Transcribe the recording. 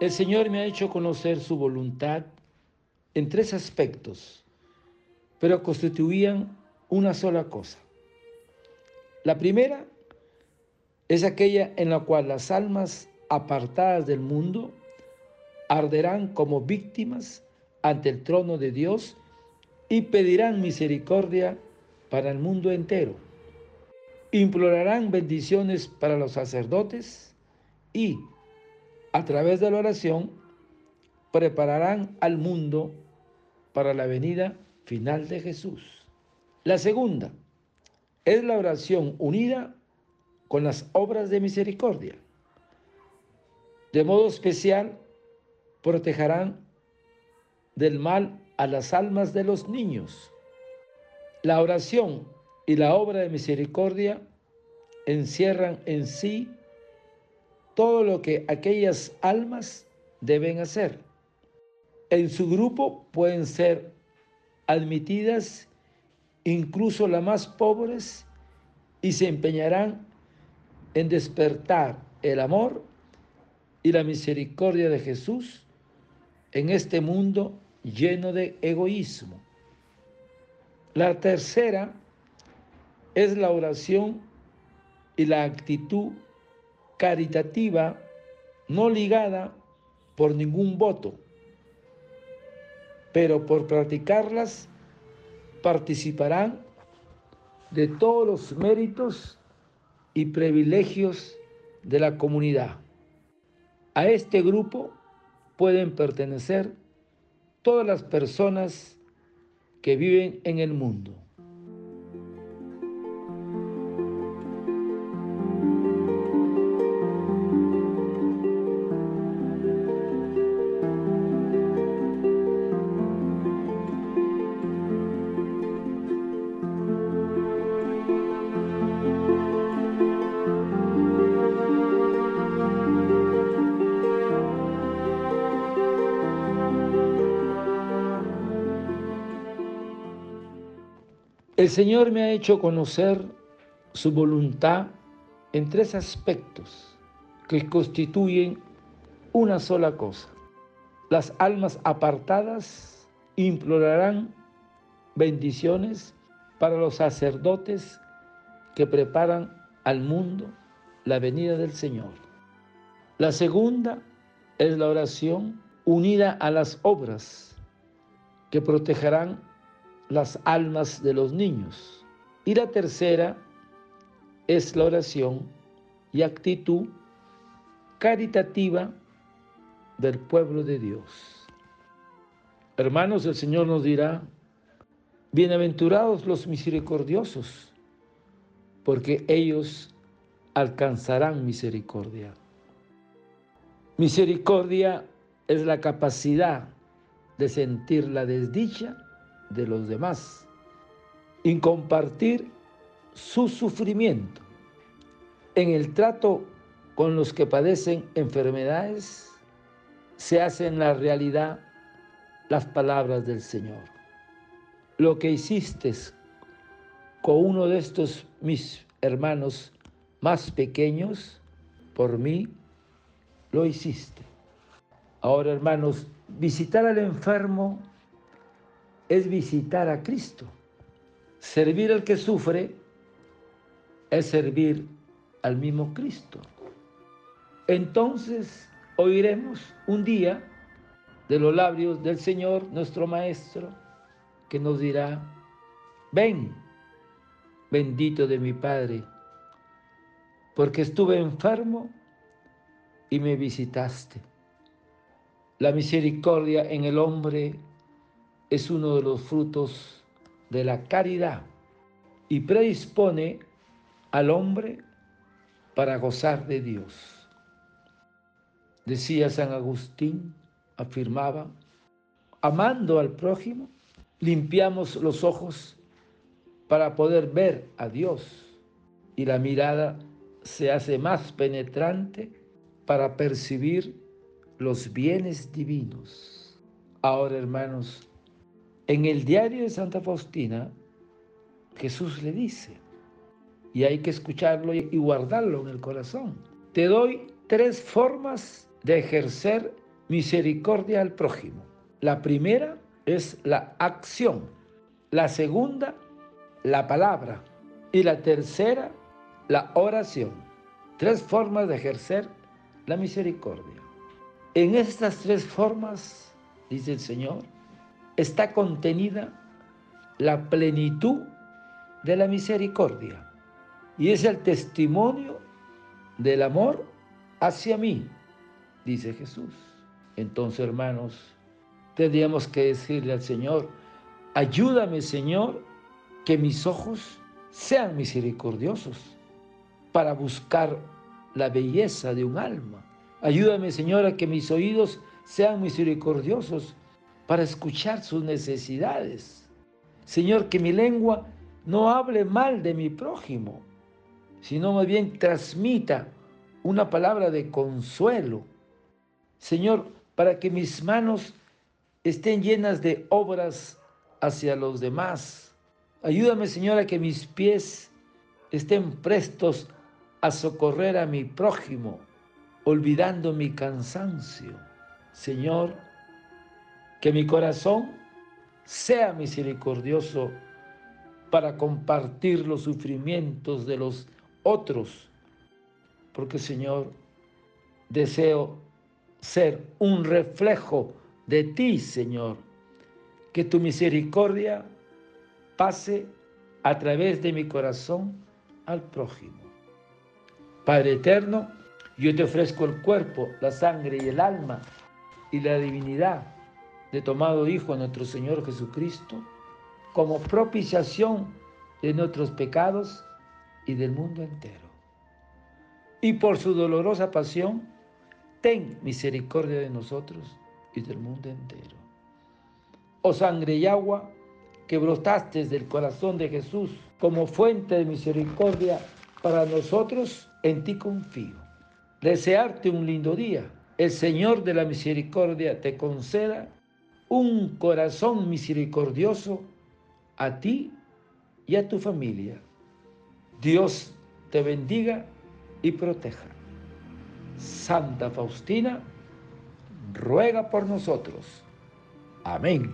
El Señor me ha hecho conocer su voluntad en tres aspectos, pero constituían una sola cosa. La primera es aquella en la cual las almas apartadas del mundo arderán como víctimas ante el trono de Dios y pedirán misericordia para el mundo entero. Implorarán bendiciones para los sacerdotes y, a través de la oración, prepararán al mundo para la venida final de Jesús. La segunda es la oración unida con las obras de misericordia. De modo especial, protegerán del mal a las almas de los niños. La oración y la obra de misericordia encierran en sí todo lo que aquellas almas deben hacer. En su grupo pueden ser admitidas incluso las más pobres y se empeñarán en despertar el amor y la misericordia de Jesús en este mundo lleno de egoísmo. La tercera es la oración y la actitud caritativa no ligada por ningún voto, pero por practicarlas participarán de todos los méritos y privilegios de la comunidad. A este grupo pueden pertenecer todas las personas que viven en el mundo. El Señor me ha hecho conocer su voluntad en tres aspectos que constituyen una sola cosa. Las almas apartadas implorarán bendiciones para los sacerdotes que preparan al mundo la venida del Señor. La segunda es la oración unida a las obras que protegerán las almas de los niños. Y la tercera es la oración y actitud caritativa del pueblo de Dios. Hermanos, el Señor nos dirá, bienaventurados los misericordiosos, porque ellos alcanzarán misericordia. Misericordia es la capacidad de sentir la desdicha de los demás, y compartir su sufrimiento. En el trato con los que padecen enfermedades, se hacen la realidad las palabras del Señor. Lo que hiciste con uno de estos mis hermanos más pequeños, por mí lo hiciste. Ahora, hermanos, visitar al enfermo es visitar a Cristo. Servir al que sufre es servir al mismo Cristo. Entonces oiremos un día de los labios del Señor, nuestro Maestro, que nos dirá, ven, bendito de mi Padre, porque estuve enfermo y me visitaste. La misericordia en el hombre es uno de los frutos de la caridad y predispone al hombre para gozar de Dios. Decía San Agustín, afirmaba, amando al prójimo, limpiamos los ojos para poder ver a Dios y la mirada se hace más penetrante para percibir los bienes divinos. Ahora, hermanos, en el diario de Santa Faustina, Jesús le dice, y hay que escucharlo y guardarlo en el corazón, te doy tres formas de ejercer misericordia al prójimo. La primera es la acción, la segunda, la palabra y la tercera, la oración. Tres formas de ejercer la misericordia. En estas tres formas, dice el Señor, está contenida la plenitud de la misericordia y es el testimonio del amor hacia mí, dice Jesús. Entonces, hermanos, tendríamos que decirle al Señor, ayúdame, Señor, que mis ojos sean misericordiosos para buscar la belleza de un alma. Ayúdame, Señor, a que mis oídos sean misericordiosos para escuchar sus necesidades. Señor, que mi lengua no hable mal de mi prójimo, sino más bien transmita una palabra de consuelo. Señor, para que mis manos estén llenas de obras hacia los demás. Ayúdame, Señor, a que mis pies estén prestos a socorrer a mi prójimo, olvidando mi cansancio. Señor, que mi corazón sea misericordioso para compartir los sufrimientos de los otros, porque Señor, deseo ser un reflejo de ti, Señor, que tu misericordia pase a través de mi corazón al prójimo. Padre eterno, yo te ofrezco el cuerpo, la sangre y el alma y la divinidad de tomado Hijo nuestro Señor Jesucristo como propiciación de nuestros pecados y del mundo entero. Y por su dolorosa pasión, ten misericordia de nosotros y del mundo entero. Oh sangre y agua que brotaste del corazón de Jesús como fuente de misericordia para nosotros, en ti confío. Desearte un lindo día. El Señor de la misericordia te conceda un corazón misericordioso a ti y a tu familia. Dios te bendiga y proteja. Santa Faustina, ruega por nosotros. Amén.